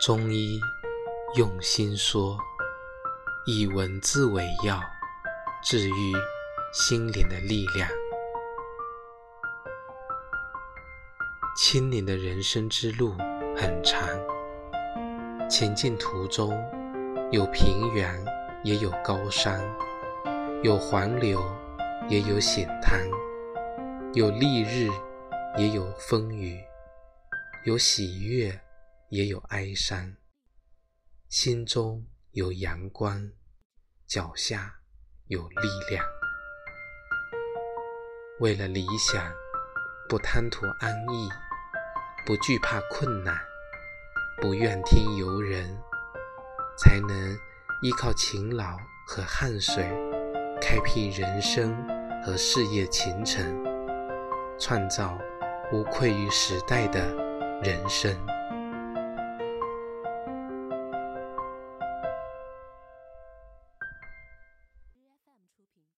中医用心说，以文字为药，治愈心灵的力量。青年的人生之路很长，前进途中有平原，也有高山；有黄流，也有险滩；有丽日，也有风雨；有喜悦，也有哀伤。心中有阳光，脚下有力量。为了理想，不贪图安逸。不惧怕困难，不怨天尤人，才能依靠勤劳和汗水，开辟人生和事业前程，创造无愧于时代的人生。